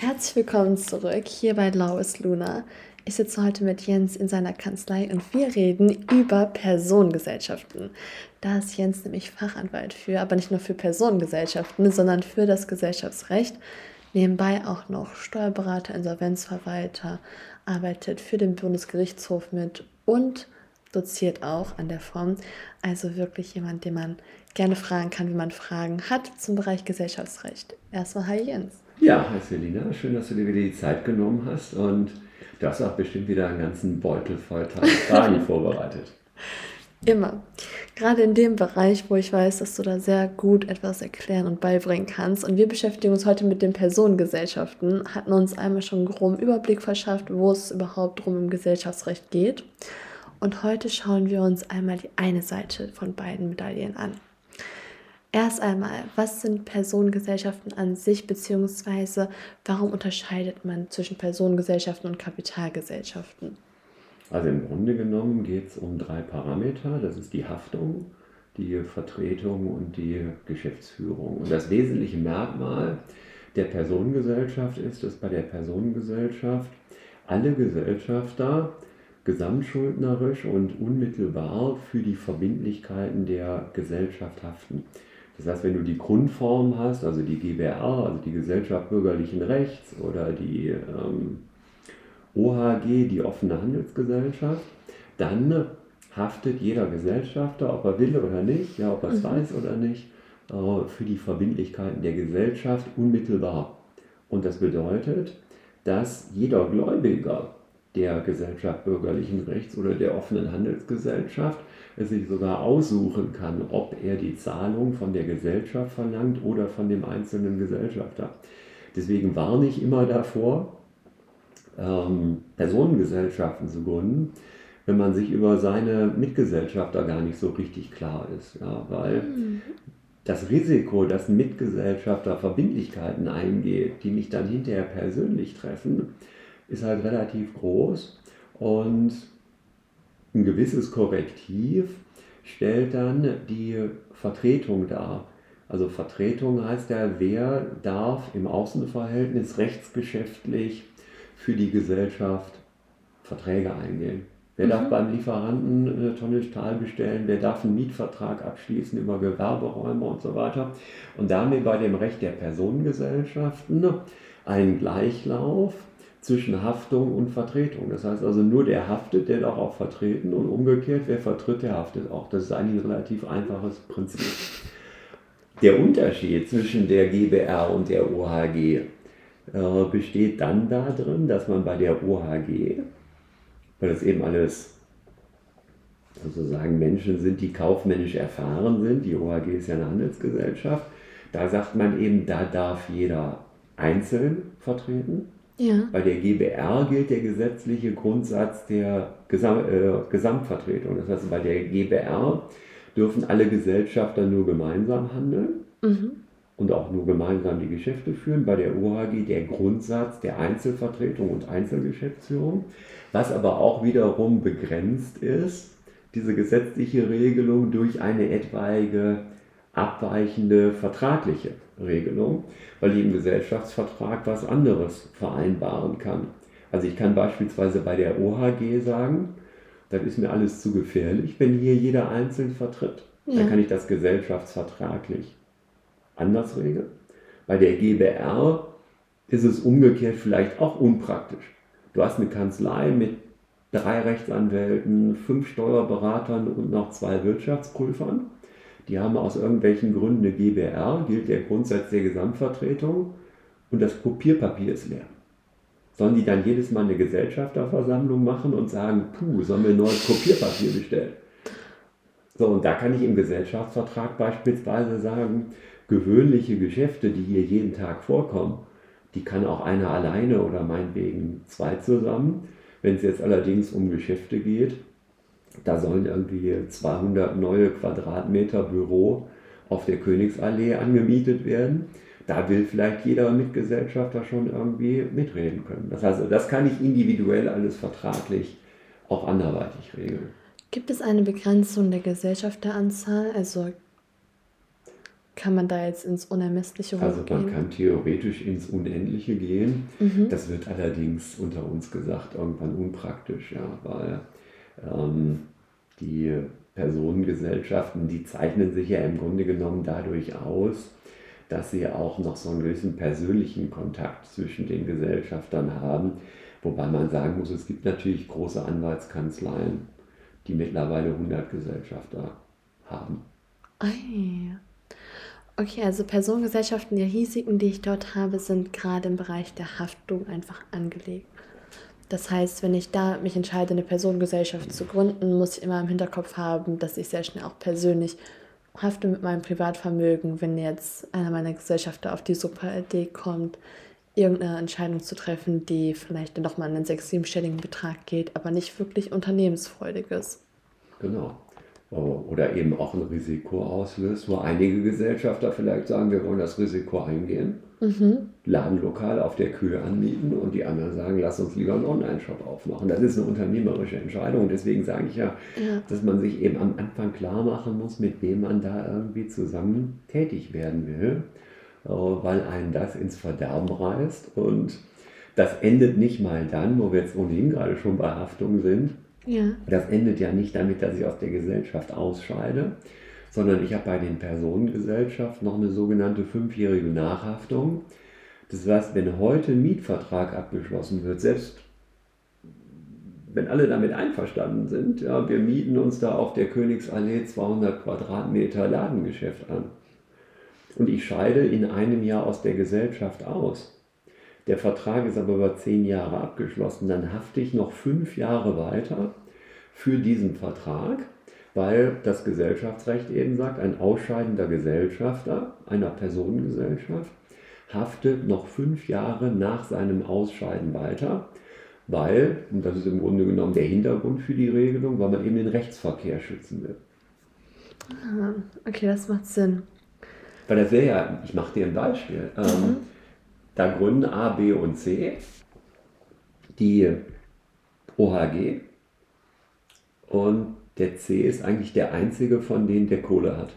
Herzlich willkommen zurück hier bei Laues Luna. Ich sitze heute mit Jens in seiner Kanzlei und wir reden über Personengesellschaften. Da ist Jens nämlich Fachanwalt für, aber nicht nur für Personengesellschaften, sondern für das Gesellschaftsrecht. Nebenbei auch noch Steuerberater, Insolvenzverwalter, arbeitet für den Bundesgerichtshof mit und doziert auch an der Form. Also wirklich jemand, den man gerne fragen kann, wie man Fragen hat zum Bereich Gesellschaftsrecht. Erstmal hi Jens. Ja, hi Selina, schön, dass du dir wieder die Zeit genommen hast und du hast auch bestimmt wieder einen ganzen Beutel voll Fragen vorbereitet. Immer. Gerade in dem Bereich, wo ich weiß, dass du da sehr gut etwas erklären und beibringen kannst. Und wir beschäftigen uns heute mit den Personengesellschaften, hatten uns einmal schon einen groben Überblick verschafft, wo es überhaupt drum im Gesellschaftsrecht geht. Und heute schauen wir uns einmal die eine Seite von beiden Medaillen an. Erst einmal, was sind Personengesellschaften an sich, beziehungsweise warum unterscheidet man zwischen Personengesellschaften und Kapitalgesellschaften? Also im Grunde genommen geht es um drei Parameter. Das ist die Haftung, die Vertretung und die Geschäftsführung. Und das wesentliche Merkmal der Personengesellschaft ist, dass bei der Personengesellschaft alle Gesellschafter gesamtschuldnerisch und unmittelbar für die Verbindlichkeiten der Gesellschaft haften. Das heißt, wenn du die Grundform hast, also die GBR, also die Gesellschaft bürgerlichen Rechts oder die ähm, OHG, die offene Handelsgesellschaft, dann haftet jeder Gesellschafter, ob er will oder nicht, ja, ob er es mhm. weiß oder nicht, äh, für die Verbindlichkeiten der Gesellschaft unmittelbar. Und das bedeutet, dass jeder Gläubiger der Gesellschaft bürgerlichen Rechts oder der offenen Handelsgesellschaft es sich sogar aussuchen kann, ob er die Zahlung von der Gesellschaft verlangt oder von dem einzelnen Gesellschafter. Deswegen warne ich immer davor, ähm, Personengesellschaften zu gründen, wenn man sich über seine Mitgesellschafter gar nicht so richtig klar ist. Ja, weil mhm. das Risiko, dass ein Mitgesellschafter Verbindlichkeiten eingeht, die mich dann hinterher persönlich treffen, ist halt relativ groß. Und ein gewisses Korrektiv stellt dann die Vertretung dar. Also Vertretung heißt ja, wer darf im Außenverhältnis rechtsgeschäftlich für die Gesellschaft Verträge eingehen. Wer mhm. darf beim Lieferanten eine Tonne Stahl bestellen? Wer darf einen Mietvertrag abschließen über Gewerberäume und so weiter? Und damit bei dem Recht der Personengesellschaften einen Gleichlauf zwischen Haftung und Vertretung. Das heißt also, nur der haftet, der darf auch vertreten und umgekehrt, wer vertritt, der haftet auch. Das ist eigentlich ein relativ einfaches Prinzip. Der Unterschied zwischen der GBR und der OHG äh, besteht dann darin, dass man bei der OHG, weil das eben alles sozusagen Menschen sind, die kaufmännisch erfahren sind, die OHG ist ja eine Handelsgesellschaft, da sagt man eben, da darf jeder einzeln vertreten ja. Bei der GBR gilt der gesetzliche Grundsatz der Gesam äh, Gesamtvertretung. Das heißt, bei der GBR dürfen alle Gesellschafter nur gemeinsam handeln mhm. und auch nur gemeinsam die Geschäfte führen. Bei der OHG der Grundsatz der Einzelvertretung und Einzelgeschäftsführung, was aber auch wiederum begrenzt ist, diese gesetzliche Regelung durch eine etwaige abweichende vertragliche Regelung, weil ich im Gesellschaftsvertrag was anderes vereinbaren kann. Also ich kann beispielsweise bei der OHG sagen, das ist mir alles zu gefährlich, wenn hier jeder einzeln vertritt. Ja. Dann kann ich das gesellschaftsvertraglich anders regeln. Bei der GBR ist es umgekehrt vielleicht auch unpraktisch. Du hast eine Kanzlei mit drei Rechtsanwälten, fünf Steuerberatern und noch zwei Wirtschaftsprüfern die haben aus irgendwelchen Gründen eine GBR, gilt der Grundsatz der Gesamtvertretung und das Kopierpapier ist leer. Sollen die dann jedes Mal eine Gesellschafterversammlung machen und sagen, puh, sollen wir ein neues Kopierpapier bestellen? So, und da kann ich im Gesellschaftsvertrag beispielsweise sagen, gewöhnliche Geschäfte, die hier jeden Tag vorkommen, die kann auch einer alleine oder meinetwegen zwei zusammen. Wenn es jetzt allerdings um Geschäfte geht, da sollen irgendwie 200 neue Quadratmeter Büro auf der Königsallee angemietet werden. Da will vielleicht jeder Mitgesellschafter schon irgendwie mitreden können. Das heißt, das kann ich individuell alles vertraglich auch anderweitig regeln. Gibt es eine Begrenzung der Gesellschafteranzahl? Also kann man da jetzt ins Unermessliche Also man kann theoretisch ins Unendliche gehen. Mhm. Das wird allerdings unter uns gesagt irgendwann unpraktisch, ja, weil ähm, die Personengesellschaften, die zeichnen sich ja im Grunde genommen dadurch aus, dass sie auch noch so einen gewissen persönlichen Kontakt zwischen den Gesellschaftern haben. Wobei man sagen muss, es gibt natürlich große Anwaltskanzleien, die mittlerweile 100 Gesellschafter haben. Okay, also Personengesellschaften, die Risiken, die ich dort habe, sind gerade im Bereich der Haftung einfach angelegt. Das heißt, wenn ich da mich entscheide, eine Personengesellschaft zu gründen, muss ich immer im Hinterkopf haben, dass ich sehr schnell auch persönlich hafte mit meinem Privatvermögen, wenn jetzt einer meiner Gesellschafter auf die super Idee kommt, irgendeine Entscheidung zu treffen, die vielleicht dann doch mal einen sechs-, siebenstelligen Betrag geht, aber nicht wirklich unternehmensfreudig ist. Genau. Oder eben auch ein Risiko auslöst, wo einige Gesellschafter vielleicht sagen, wir wollen das Risiko eingehen, mhm. Ladenlokal auf der Kühe anmieten und die anderen sagen, lass uns lieber einen Online-Shop aufmachen. Das ist eine unternehmerische Entscheidung deswegen sage ich ja, ja, dass man sich eben am Anfang klar machen muss, mit wem man da irgendwie zusammen tätig werden will, weil einen das ins Verderben reißt und das endet nicht mal dann, wo wir jetzt ohnehin gerade schon bei Haftung sind, ja. Das endet ja nicht damit, dass ich aus der Gesellschaft ausscheide, sondern ich habe bei den Personengesellschaften noch eine sogenannte fünfjährige Nachhaftung. Das heißt, wenn heute ein Mietvertrag abgeschlossen wird, selbst wenn alle damit einverstanden sind, ja, wir mieten uns da auf der Königsallee 200 Quadratmeter Ladengeschäft an und ich scheide in einem Jahr aus der Gesellschaft aus. Der Vertrag ist aber über zehn Jahre abgeschlossen, dann hafte ich noch fünf Jahre weiter für diesen Vertrag, weil das Gesellschaftsrecht eben sagt, ein ausscheidender Gesellschafter einer Personengesellschaft haftet noch fünf Jahre nach seinem Ausscheiden weiter, weil, und das ist im Grunde genommen der Hintergrund für die Regelung, weil man eben den Rechtsverkehr schützen will. Ah, okay, das macht Sinn. Weil das wäre ja, ich mache dir ein Beispiel. Ähm, mhm. Da gründen A, B und C die OHG und der C ist eigentlich der einzige von denen, der Kohle hat.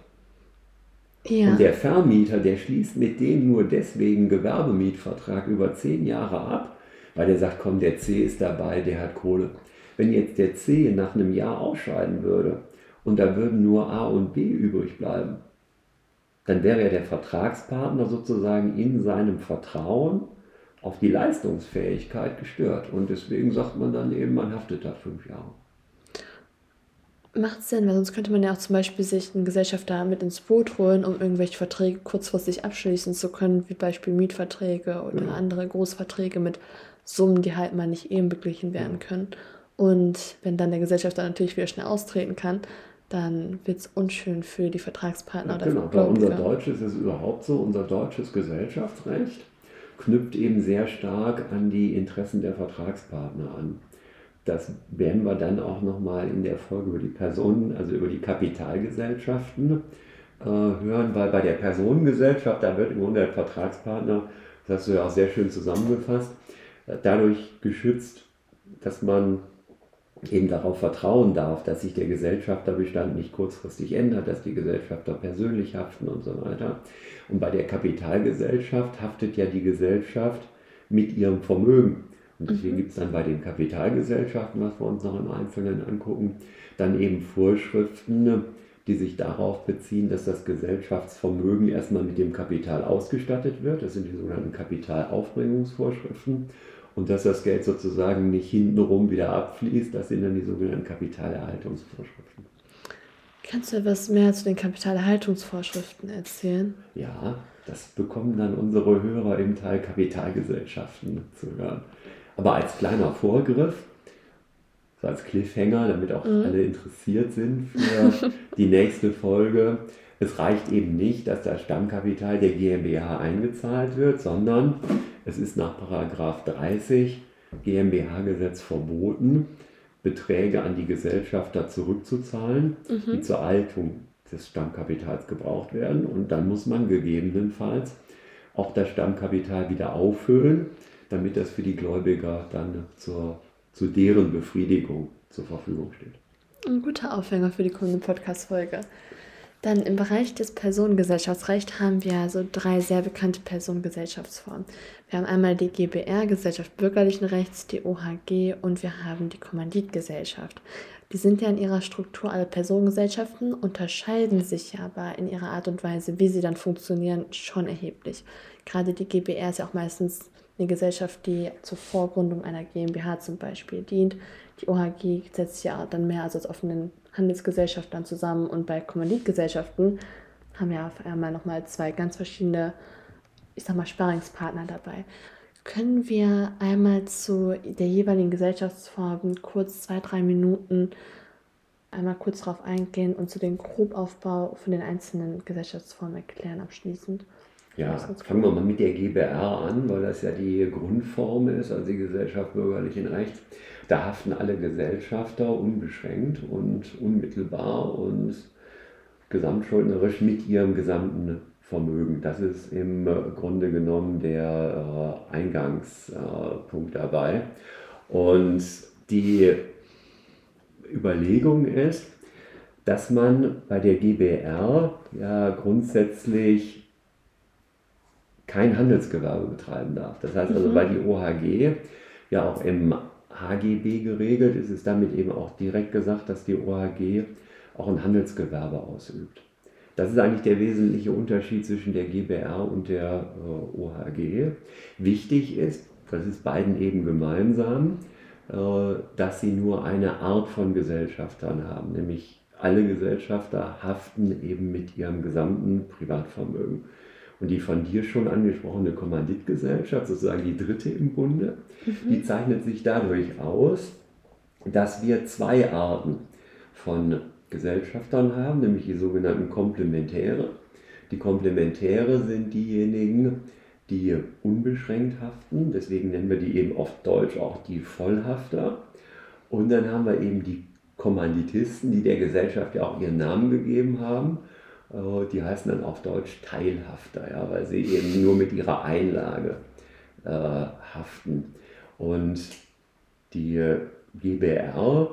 Ja. Und der Vermieter, der schließt mit denen nur deswegen Gewerbemietvertrag über zehn Jahre ab, weil der sagt, komm, der C ist dabei, der hat Kohle. Wenn jetzt der C nach einem Jahr ausscheiden würde und da würden nur A und B übrig bleiben, dann wäre ja der Vertragspartner sozusagen in seinem Vertrauen auf die Leistungsfähigkeit gestört. Und deswegen sagt man dann eben, man haftet da fünf Jahre. Macht Sinn, weil sonst könnte man ja auch zum Beispiel sich einen Gesellschafter mit ins Boot holen, um irgendwelche Verträge kurzfristig abschließen zu können, wie Beispiel Mietverträge oder ja. andere Großverträge mit Summen, die halt mal nicht eben beglichen werden können. Und wenn dann der Gesellschafter natürlich wieder schnell austreten kann, dann wird es unschön für die Vertragspartner ja, Genau, bei unser deutsches ist es überhaupt so, unser deutsches Gesellschaftsrecht knüpft eben sehr stark an die Interessen der Vertragspartner an. Das werden wir dann auch nochmal in der Folge über die Personen, also über die Kapitalgesellschaften äh, hören, weil bei der Personengesellschaft, da wird im Grunde der Vertragspartner, das hast du ja auch sehr schön zusammengefasst, äh, dadurch geschützt, dass man eben darauf vertrauen darf, dass sich der Gesellschafterbestand nicht kurzfristig ändert, dass die Gesellschafter persönlich haften und so weiter. Und bei der Kapitalgesellschaft haftet ja die Gesellschaft mit ihrem Vermögen. Und deswegen mhm. gibt es dann bei den Kapitalgesellschaften, was wir uns noch im Einzelnen angucken, dann eben Vorschriften, die sich darauf beziehen, dass das Gesellschaftsvermögen erstmal mit dem Kapital ausgestattet wird. Das sind die sogenannten Kapitalaufbringungsvorschriften. Und dass das Geld sozusagen nicht hintenrum wieder abfließt, das sind dann die sogenannten Kapitalerhaltungsvorschriften. Kannst du etwas mehr zu den Kapitalerhaltungsvorschriften erzählen? Ja, das bekommen dann unsere Hörer im Teil Kapitalgesellschaften zu hören. Aber als kleiner Vorgriff, so als Cliffhanger, damit auch mhm. alle interessiert sind für die nächste Folge, es reicht eben nicht, dass das Stammkapital der GmbH eingezahlt wird, sondern es ist nach 30 GmbH-Gesetz verboten, Beträge an die Gesellschafter zurückzuzahlen, mhm. die zur Altung des Stammkapitals gebraucht werden. Und dann muss man gegebenenfalls auch das Stammkapital wieder auffüllen, damit das für die Gläubiger dann zur, zu deren Befriedigung zur Verfügung steht. Ein guter Aufhänger für die kommende Podcast-Folge. Dann im Bereich des Personengesellschaftsrechts haben wir so drei sehr bekannte Personengesellschaftsformen. Wir haben einmal die GBR, Gesellschaft bürgerlichen Rechts, die OHG und wir haben die Kommanditgesellschaft. Die sind ja in ihrer Struktur alle Personengesellschaften, unterscheiden sich aber in ihrer Art und Weise, wie sie dann funktionieren, schon erheblich. Gerade die GBR ist ja auch meistens eine Gesellschaft, die zur Vorgründung einer GmbH zum Beispiel dient. Die OHG setzt ja dann mehr also als offenen Handelsgesellschaften zusammen und bei Kommanditgesellschaften haben wir auf einmal nochmal zwei ganz verschiedene, ich sag mal, Sparringspartner dabei. Können wir einmal zu der jeweiligen Gesellschaftsform kurz zwei, drei Minuten einmal kurz darauf eingehen und zu dem Grobaufbau von den einzelnen Gesellschaftsformen erklären abschließend? Ja, fangen wir mal mit der GBR an, weil das ja die Grundform ist, also die Gesellschaft bürgerlichen Rechts. Da haften alle Gesellschafter unbeschränkt und unmittelbar und gesamtschuldnerisch mit ihrem gesamten Vermögen. Das ist im Grunde genommen der äh, Eingangspunkt dabei. Und die Überlegung ist, dass man bei der GBR ja grundsätzlich kein Handelsgewerbe betreiben darf. Das heißt also, mhm. weil die OHG ja auch im HGB geregelt ist, ist damit eben auch direkt gesagt, dass die OHG auch ein Handelsgewerbe ausübt. Das ist eigentlich der wesentliche Unterschied zwischen der GBR und der äh, OHG. Wichtig ist, das ist beiden eben gemeinsam, äh, dass sie nur eine Art von Gesellschaftern haben, nämlich alle Gesellschafter haften eben mit ihrem gesamten Privatvermögen. Und die von dir schon angesprochene Kommanditgesellschaft, sozusagen die dritte im Bunde, mhm. die zeichnet sich dadurch aus, dass wir zwei Arten von Gesellschaftern haben, nämlich die sogenannten Komplementäre. Die Komplementäre sind diejenigen, die unbeschränkt haften, deswegen nennen wir die eben auf Deutsch auch die Vollhafter. Und dann haben wir eben die Kommanditisten, die der Gesellschaft ja auch ihren Namen gegeben haben die heißen dann auf Deutsch Teilhafter, ja, weil sie eben nur mit ihrer Einlage äh, haften. Und die GBR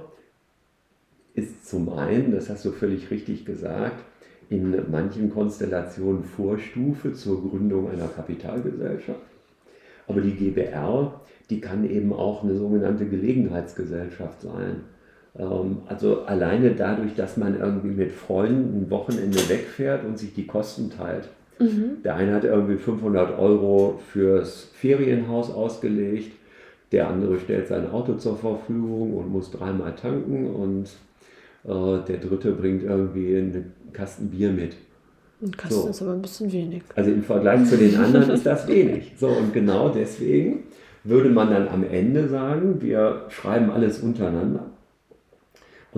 ist zum einen, das hast du völlig richtig gesagt, in manchen Konstellationen Vorstufe zur Gründung einer Kapitalgesellschaft. Aber die GBR, die kann eben auch eine sogenannte Gelegenheitsgesellschaft sein. Ähm, also alleine dadurch, dass man irgendwie mit Freunden ein Wochenende wegfährt und sich die Kosten teilt. Mhm. Der eine hat irgendwie 500 Euro fürs Ferienhaus ausgelegt, der andere stellt sein Auto zur Verfügung und muss dreimal tanken und äh, der dritte bringt irgendwie einen Kasten Bier mit. Ein Kasten so. ist aber ein bisschen wenig. Also im Vergleich zu den anderen ist das wenig. So, und genau deswegen würde man dann am Ende sagen, wir schreiben alles untereinander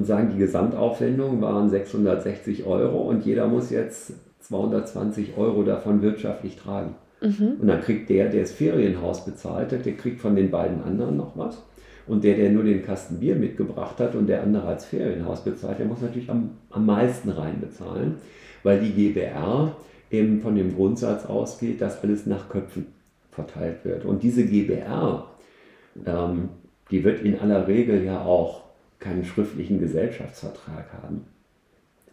und sagen, die Gesamtaufwendungen waren 660 Euro und jeder muss jetzt 220 Euro davon wirtschaftlich tragen. Mhm. Und dann kriegt der, der das Ferienhaus bezahlt hat, der kriegt von den beiden anderen noch was. Und der, der nur den Kasten Bier mitgebracht hat und der andere als Ferienhaus bezahlt, der muss natürlich am, am meisten reinbezahlen, weil die GBR eben von dem Grundsatz ausgeht, dass alles nach Köpfen verteilt wird. Und diese GBR, ähm, die wird in aller Regel ja auch keinen schriftlichen Gesellschaftsvertrag haben.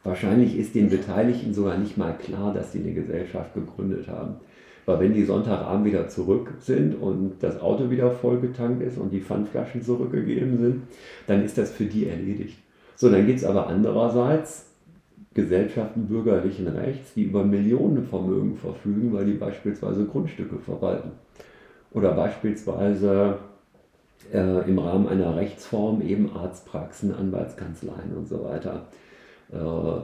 Wahrscheinlich ist den Beteiligten sogar nicht mal klar, dass sie eine Gesellschaft gegründet haben. Weil wenn die Sonntagabend wieder zurück sind und das Auto wieder vollgetankt ist und die Pfandflaschen zurückgegeben sind, dann ist das für die erledigt. So, dann gibt es aber andererseits Gesellschaften bürgerlichen Rechts, die über Millionenvermögen verfügen, weil die beispielsweise Grundstücke verwalten. Oder beispielsweise äh, im Rahmen einer Rechtsform eben Arztpraxen, Anwaltskanzleien und so weiter äh,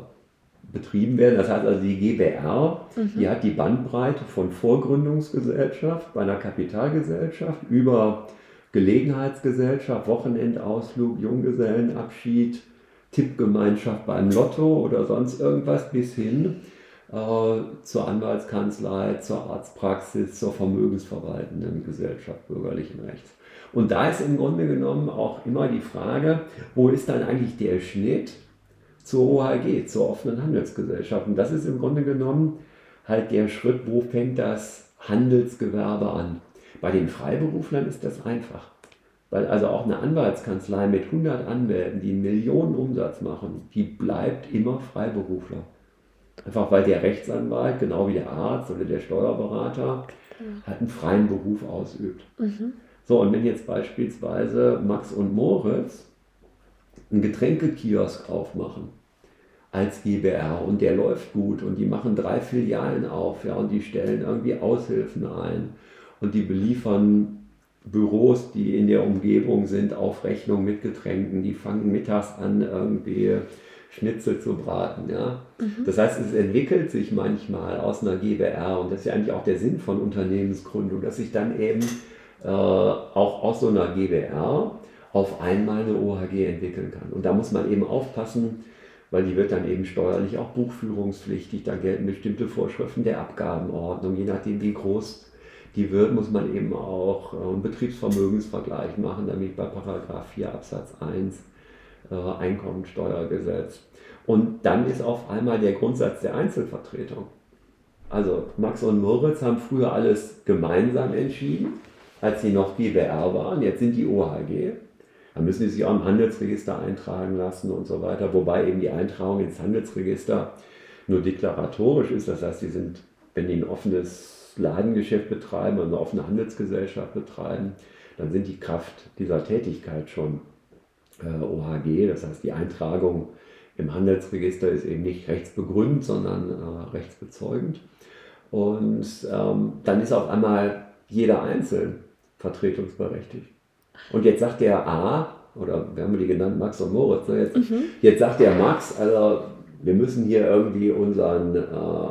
betrieben werden. Das heißt also, die GBR, mhm. die hat die Bandbreite von Vorgründungsgesellschaft bei einer Kapitalgesellschaft über Gelegenheitsgesellschaft, Wochenendausflug, Junggesellenabschied, Tippgemeinschaft beim Lotto oder sonst irgendwas bis hin äh, zur Anwaltskanzlei, zur Arztpraxis, zur vermögensverwaltenden Gesellschaft bürgerlichen Rechts. Und da ist im Grunde genommen auch immer die Frage, wo ist dann eigentlich der Schnitt zur OHG, zur offenen Handelsgesellschaft? Und das ist im Grunde genommen halt der Schritt, wo fängt das Handelsgewerbe an? Bei den Freiberuflern ist das einfach. Weil also auch eine Anwaltskanzlei mit 100 Anwälten, die einen Millionen Umsatz machen, die bleibt immer Freiberufler. Einfach weil der Rechtsanwalt, genau wie der Arzt oder der Steuerberater, halt einen freien Beruf ausübt. Mhm. So, und wenn jetzt beispielsweise Max und Moritz einen Getränkekiosk aufmachen als GBR und der läuft gut und die machen drei Filialen auf, ja, und die stellen irgendwie Aushilfen ein und die beliefern Büros, die in der Umgebung sind, auf Rechnung mit Getränken, die fangen mittags an, irgendwie Schnitzel zu braten. Ja? Mhm. Das heißt, es entwickelt sich manchmal aus einer GBR und das ist ja eigentlich auch der Sinn von Unternehmensgründung, dass sich dann eben äh, auch aus so einer GBR auf einmal eine OHG entwickeln kann. Und da muss man eben aufpassen, weil die wird dann eben steuerlich auch buchführungspflichtig, da gelten bestimmte Vorschriften der Abgabenordnung, je nachdem wie groß die wird, muss man eben auch äh, einen Betriebsvermögensvergleich machen, damit bei Paragraph 4 Absatz 1 äh, Einkommensteuergesetz. Und dann ist auf einmal der Grundsatz der Einzelvertretung. Also Max und Moritz haben früher alles gemeinsam entschieden, als sie noch GBR waren. Jetzt sind die OHG. Da müssen sie sich auch im Handelsregister eintragen lassen und so weiter. Wobei eben die Eintragung ins Handelsregister nur deklaratorisch ist. Das heißt, sie sind, wenn die ein offenes Ladengeschäft betreiben, eine offene Handelsgesellschaft betreiben, dann sind die Kraft dieser Tätigkeit schon äh, OHG. Das heißt, die Eintragung im Handelsregister ist eben nicht rechtsbegründend, sondern äh, rechtsbezeugend. Und ähm, dann ist auf einmal jeder einzeln vertretungsberechtigt. Und jetzt sagt der A, oder wir haben die genannt, Max und Moritz, ne? jetzt, mhm. jetzt sagt der Max, also wir müssen hier irgendwie unseren, äh,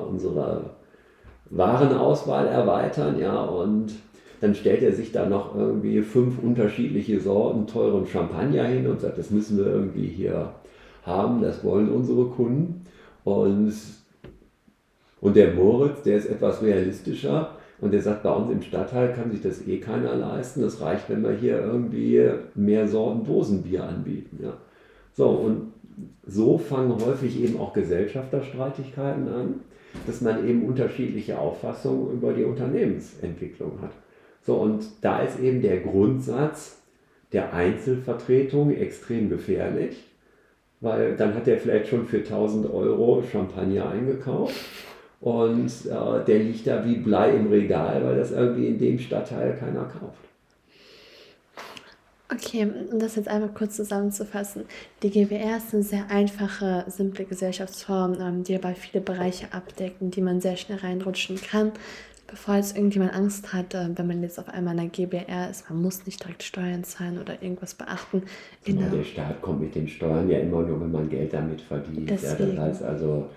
unsere Warenauswahl erweitern, ja, und dann stellt er sich da noch irgendwie fünf unterschiedliche Sorten teuren Champagner hin und sagt, das müssen wir irgendwie hier haben, das wollen unsere Kunden. Und, und der Moritz, der ist etwas realistischer und der sagt, bei uns im Stadtteil kann sich das eh keiner leisten. Das reicht, wenn wir hier irgendwie mehr Sorten Dosenbier anbieten. Ja. So, und so fangen häufig eben auch Gesellschafterstreitigkeiten an, dass man eben unterschiedliche Auffassungen über die Unternehmensentwicklung hat. So, und da ist eben der Grundsatz der Einzelvertretung extrem gefährlich, weil dann hat er vielleicht schon für 1000 Euro Champagner eingekauft und äh, der liegt da wie Blei im Regal, weil das irgendwie in dem Stadtteil keiner kauft. Okay, um das jetzt einmal kurz zusammenzufassen. Die GWR ist eine sehr einfache, simple Gesellschaftsform, ähm, die aber viele Bereiche abdeckt, in die man sehr schnell reinrutschen kann bevor jetzt irgendjemand Angst hat, äh, wenn man jetzt auf einmal in der GBR ist, man muss nicht direkt Steuern zahlen oder irgendwas beachten. Genau, der Staat kommt mit den Steuern ja immer nur, wenn man Geld damit verdient. Ja, das heißt also,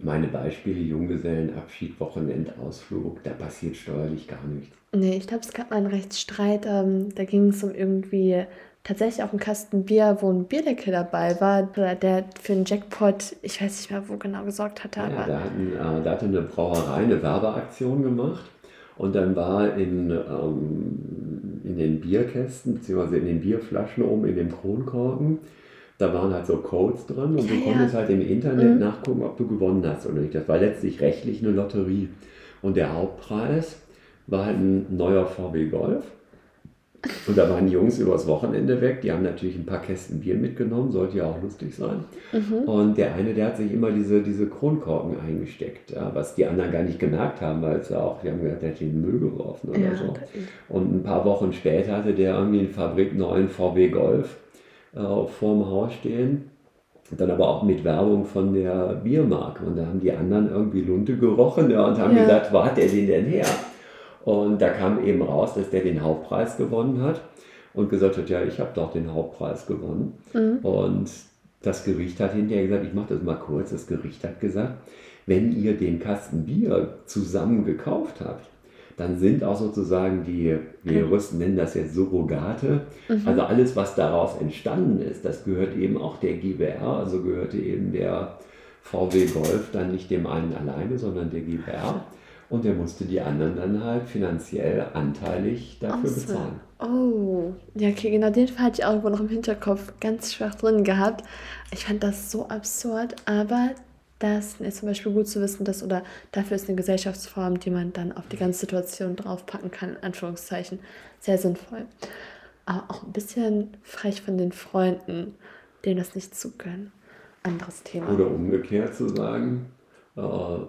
meine Beispiele, Junggesellenabschied, Wochenendausflug, da passiert steuerlich gar nichts. Nee, ich glaube, es gab mal einen Rechtsstreit, ähm, da ging es um irgendwie tatsächlich auch einen Kasten Bier, wo ein Bierdeckel dabei war, der für einen Jackpot, ich weiß nicht mehr, wo genau gesorgt hatte. Ja, aber da, hatten, äh, da hatte eine Brauerei eine Werbeaktion gemacht und dann war in, ähm, in den Bierkästen, beziehungsweise in den Bierflaschen oben, in dem Kronkorken, da waren halt so Codes dran und ja, du konntest ja. halt im Internet mhm. nachgucken, ob du gewonnen hast oder nicht. Das war letztlich rechtlich eine Lotterie. Und der Hauptpreis war halt ein neuer VW Golf und da waren die Jungs übers Wochenende weg. Die haben natürlich ein paar Kästen Bier mitgenommen, sollte ja auch lustig sein. Mhm. Und der eine, der hat sich immer diese, diese Kronkorken eingesteckt, ja, was die anderen gar nicht gemerkt haben, weil es ja auch, die haben gesagt, der hat den Müll geworfen oder ja, so. Und ein paar Wochen später hatte der irgendwie einen fabrikneuen VW Golf äh, vorm Haus stehen. dann aber auch mit Werbung von der Biermarke. Und da haben die anderen irgendwie Lunte gerochen ja, und haben ja. gesagt, wo hat der den denn her? Und da kam eben raus, dass der den Hauptpreis gewonnen hat und gesagt hat, ja, ich habe doch den Hauptpreis gewonnen. Mhm. Und das Gericht hat hinterher gesagt, ich mache das mal kurz, das Gericht hat gesagt, wenn ihr den Kasten Bier zusammen gekauft habt, dann sind auch sozusagen die, wir Juristen nennen das jetzt Surrogate, mhm. also alles, was daraus entstanden ist, das gehört eben auch der GBR, also gehörte eben der VW Golf dann nicht dem einen alleine, sondern der GBR. Und er musste die anderen dann halt finanziell anteilig dafür awesome. bezahlen. Oh, ja, okay, genau den Fall hatte ich auch irgendwo noch im Hinterkopf ganz schwach drin gehabt. Ich fand das so absurd, aber das ist zum Beispiel gut zu wissen, dass oder dafür ist eine Gesellschaftsform, die man dann auf die ganze Situation draufpacken kann, in Anführungszeichen, sehr sinnvoll. Aber auch ein bisschen frech von den Freunden, denen das nicht zu gönnen. Anderes Thema. Oder umgekehrt zu sagen, äh,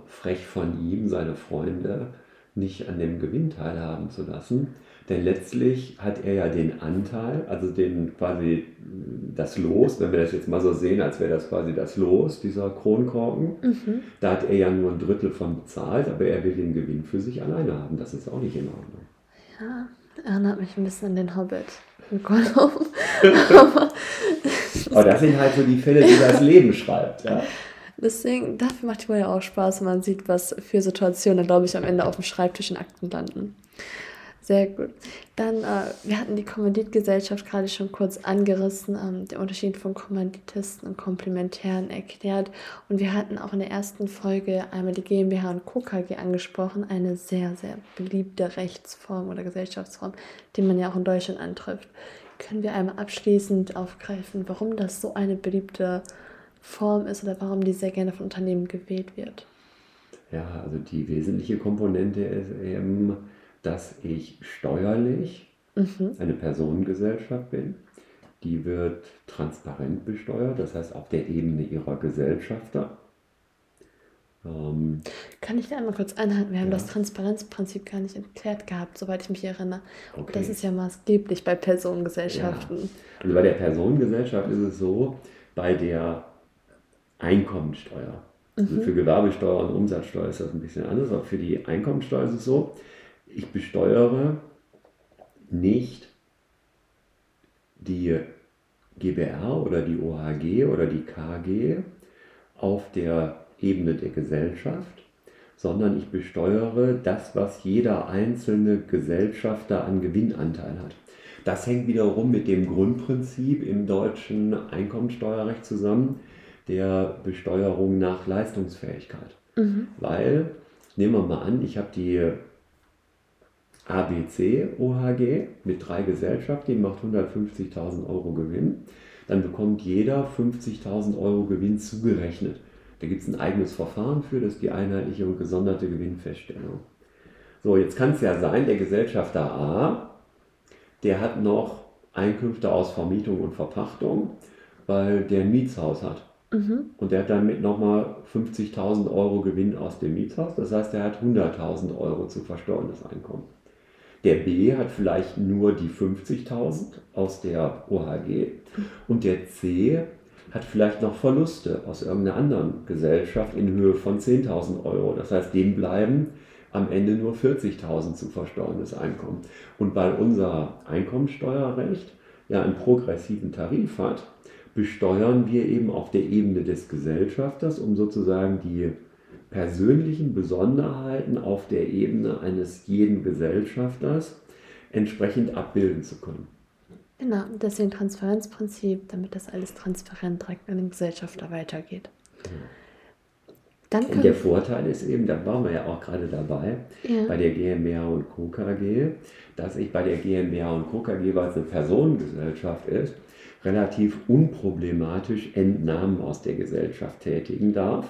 frech von ihm, seine Freunde nicht an dem Gewinn teilhaben zu lassen. Denn letztlich hat er ja den Anteil, also den quasi das Los, wenn wir das jetzt mal so sehen, als wäre das quasi das Los, dieser Kronkorken, mhm. da hat er ja nur ein Drittel von bezahlt, aber er will den Gewinn für sich alleine haben. Das ist auch nicht in Ordnung. Ja, erinnert mich ein bisschen an den Hobbit. aber, aber das sind halt so die Fälle, die das Leben schreibt. Ja. Deswegen, dafür macht die ja auch Spaß, wenn man sieht, was für Situationen, glaube ich, am Ende auf dem Schreibtisch in Akten landen. Sehr gut. Dann, äh, wir hatten die Kommanditgesellschaft gerade schon kurz angerissen, ähm, der Unterschied von Kommanditisten und Komplementären erklärt. Und wir hatten auch in der ersten Folge einmal die GmbH und Co. Angesprochen, eine sehr, sehr beliebte Rechtsform oder Gesellschaftsform, die man ja auch in Deutschland antrifft. Können wir einmal abschließend aufgreifen, warum das so eine beliebte Form ist oder warum die sehr gerne von Unternehmen gewählt wird? Ja, also die wesentliche Komponente ist eben, dass ich steuerlich mhm. eine Personengesellschaft bin. Die wird transparent besteuert, das heißt auf der Ebene ihrer Gesellschafter. Ähm, Kann ich da einmal kurz einhalten? Wir haben ja. das Transparenzprinzip gar nicht erklärt gehabt, soweit ich mich erinnere. Okay. Das ist ja maßgeblich bei Personengesellschaften. Ja. Also bei der Personengesellschaft ist es so, bei der Einkommensteuer. Also mhm. für Gewerbesteuer und Umsatzsteuer ist das ein bisschen anders, aber für die Einkommensteuer ist es so, ich besteuere nicht die GBR oder die OHG oder die KG auf der Ebene der Gesellschaft, sondern ich besteuere das, was jeder einzelne Gesellschafter an Gewinnanteil hat. Das hängt wiederum mit dem Grundprinzip im deutschen Einkommensteuerrecht zusammen, der Besteuerung nach Leistungsfähigkeit. Mhm. Weil, nehmen wir mal an, ich habe die ABC OHG mit drei Gesellschaften, die macht 150.000 Euro Gewinn. Dann bekommt jeder 50.000 Euro Gewinn zugerechnet. Da gibt es ein eigenes Verfahren für, das ist die einheitliche und gesonderte Gewinnfeststellung. So, jetzt kann es ja sein, der Gesellschafter A, der hat noch Einkünfte aus Vermietung und Verpachtung, weil der ein Mietshaus hat. Mhm. Und der hat damit nochmal 50.000 Euro Gewinn aus dem Mietshaus. Das heißt, er hat 100.000 Euro zu versteuerndes Einkommen. Der B hat vielleicht nur die 50.000 aus der OHG und der C hat vielleicht noch Verluste aus irgendeiner anderen Gesellschaft in Höhe von 10.000 Euro. Das heißt, dem bleiben am Ende nur 40.000 zu versteuerndes Einkommen. Und weil unser Einkommensteuerrecht ja einen progressiven Tarif hat, besteuern wir eben auf der Ebene des Gesellschafters, um sozusagen die persönlichen Besonderheiten auf der Ebene eines jeden Gesellschafters entsprechend abbilden zu können. Genau, deswegen Transparenzprinzip, damit das alles transparent direkt an den Gesellschafter weitergeht. Dann und der Vorteil ist eben, da waren wir ja auch gerade dabei, ja. bei der GmbH und Co. KG, dass ich bei der GmbH und Co. KG, weil es eine Personengesellschaft ist, relativ unproblematisch Entnahmen aus der Gesellschaft tätigen darf.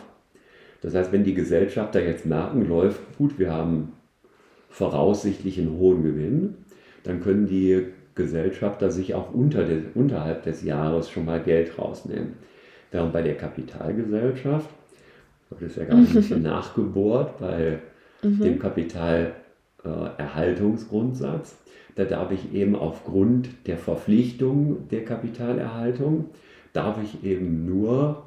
Das heißt, wenn die Gesellschafter jetzt merken, läuft gut, wir haben voraussichtlich einen hohen Gewinn, dann können die Gesellschafter sich auch unter des, unterhalb des Jahres schon mal Geld rausnehmen. Während bei der Kapitalgesellschaft, das ist ja gerade ein bisschen nachgebohrt bei mhm. dem Kapitalerhaltungsgrundsatz, da darf ich eben aufgrund der Verpflichtung der Kapitalerhaltung, darf ich eben nur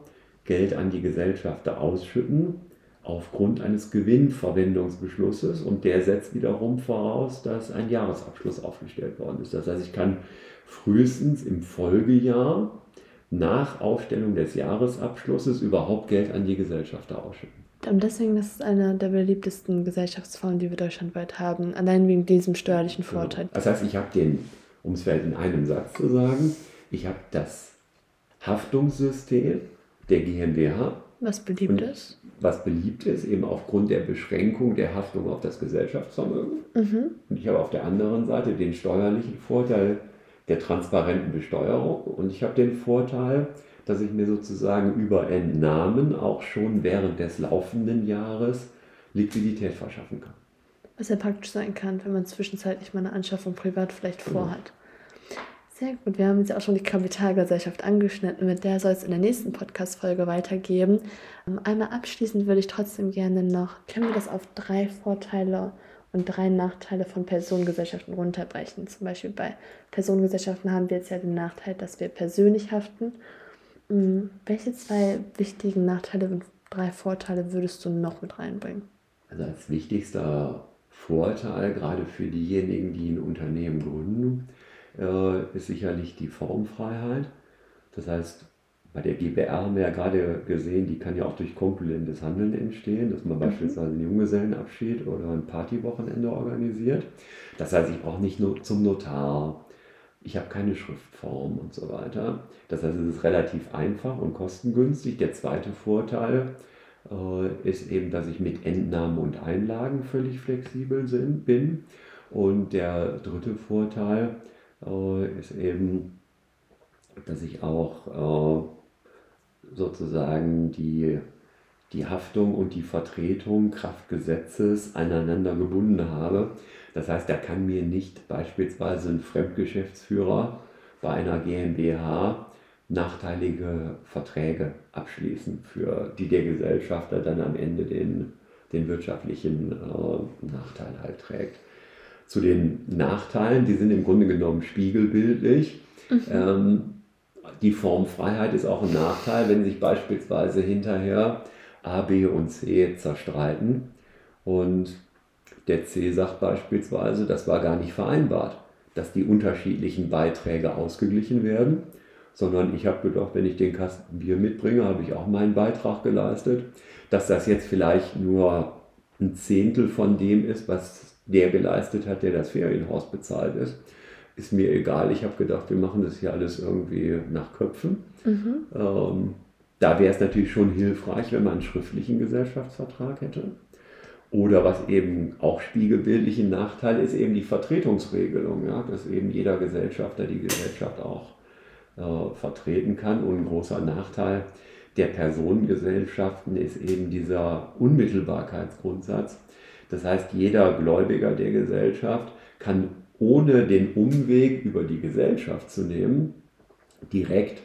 Geld an die Gesellschafter ausschütten aufgrund eines Gewinnverwendungsbeschlusses und der setzt wiederum voraus, dass ein Jahresabschluss aufgestellt worden ist. Das heißt, ich kann frühestens im Folgejahr nach Aufstellung des Jahresabschlusses überhaupt Geld an die Gesellschafter ausschütten. Und deswegen das ist eine der beliebtesten Gesellschaftsformen, die wir deutschlandweit haben, allein wegen diesem steuerlichen genau. Vorteil. Genau. Das heißt, ich habe den, um es vielleicht in einem Satz zu sagen, ich habe das Haftungssystem der GmbH. Was beliebt ist. Was beliebt ist, eben aufgrund der Beschränkung der Haftung auf das Gesellschaftsvermögen. Mhm. Und ich habe auf der anderen Seite den steuerlichen Vorteil der transparenten Besteuerung und ich habe den Vorteil, dass ich mir sozusagen über Entnahmen auch schon während des laufenden Jahres Liquidität verschaffen kann. Was ja praktisch sein kann, wenn man zwischenzeitlich mal eine Anschaffung privat vielleicht genau. vorhat. Sehr gut. Wir haben jetzt auch schon die Kapitalgesellschaft angeschnitten. Mit der soll es in der nächsten Podcast-Folge weitergehen. Ähm, einmal abschließend würde ich trotzdem gerne noch, können wir das auf drei Vorteile und drei Nachteile von Personengesellschaften runterbrechen? Zum Beispiel bei Personengesellschaften haben wir jetzt ja den Nachteil, dass wir persönlich haften. Hm, welche zwei wichtigen Nachteile und drei Vorteile würdest du noch mit reinbringen? Also als wichtigster Vorteil, gerade für diejenigen, die ein Unternehmen gründen, äh, ist sicherlich die Formfreiheit. Das heißt, bei der GBR haben wir ja gerade gesehen, die kann ja auch durch konkurrentes Handeln entstehen, dass man mhm. beispielsweise einen Junggesellenabschied oder ein Partywochenende organisiert. Das heißt, ich brauche nicht nur zum Notar, ich habe keine Schriftform und so weiter. Das heißt, es ist relativ einfach und kostengünstig. Der zweite Vorteil äh, ist eben, dass ich mit Entnahmen und Einlagen völlig flexibel sind, bin. Und der dritte Vorteil äh, ist eben, dass ich auch äh, sozusagen die, die Haftung und die Vertretung Kraft Gesetzes aneinander gebunden habe. Das heißt, da kann mir nicht beispielsweise ein Fremdgeschäftsführer bei einer GmbH nachteilige Verträge abschließen, für die der Gesellschafter dann am Ende den, den wirtschaftlichen äh, Nachteil halt trägt zu den Nachteilen, die sind im Grunde genommen spiegelbildlich. Mhm. Ähm, die Formfreiheit ist auch ein Nachteil, wenn sich beispielsweise hinterher A, B und C zerstreiten und der C sagt beispielsweise, das war gar nicht vereinbart, dass die unterschiedlichen Beiträge ausgeglichen werden, sondern ich habe gedacht, wenn ich den Kasten Bier mitbringe, habe ich auch meinen Beitrag geleistet. Dass das jetzt vielleicht nur ein Zehntel von dem ist, was der geleistet hat, der das Ferienhaus bezahlt ist. Ist mir egal. Ich habe gedacht, wir machen das hier alles irgendwie nach Köpfen. Mhm. Ähm, da wäre es natürlich schon hilfreich, wenn man einen schriftlichen Gesellschaftsvertrag hätte. Oder was eben auch spiegelbildlich ein Nachteil ist, eben die Vertretungsregelung, ja, dass eben jeder Gesellschafter die Gesellschaft auch äh, vertreten kann. Und ein großer Nachteil der Personengesellschaften ist eben dieser Unmittelbarkeitsgrundsatz. Das heißt, jeder Gläubiger der Gesellschaft kann ohne den Umweg über die Gesellschaft zu nehmen, direkt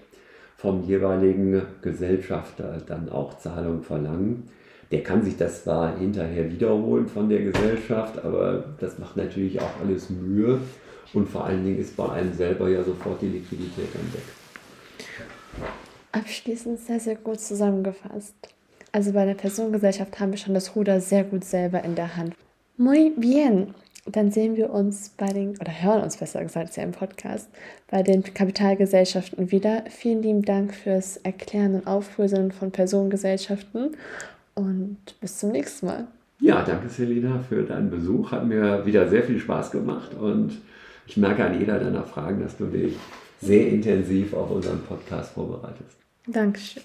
vom jeweiligen Gesellschafter dann auch Zahlung verlangen. Der kann sich das zwar hinterher wiederholen von der Gesellschaft, aber das macht natürlich auch alles Mühe und vor allen Dingen ist bei einem selber ja sofort die Liquidität dann weg. Abschließend sehr, sehr gut zusammengefasst. Also bei der Personengesellschaft haben wir schon das Ruder sehr gut selber in der Hand. Muy bien. Dann sehen wir uns bei den, oder hören uns besser gesagt, ja im Podcast, bei den Kapitalgesellschaften wieder. Vielen lieben Dank fürs Erklären und Auflösen von Personengesellschaften und bis zum nächsten Mal. Ja, danke Selina für deinen Besuch. Hat mir wieder sehr viel Spaß gemacht und ich merke an jeder deiner Fragen, dass du dich sehr intensiv auf unseren Podcast vorbereitest. Dankeschön.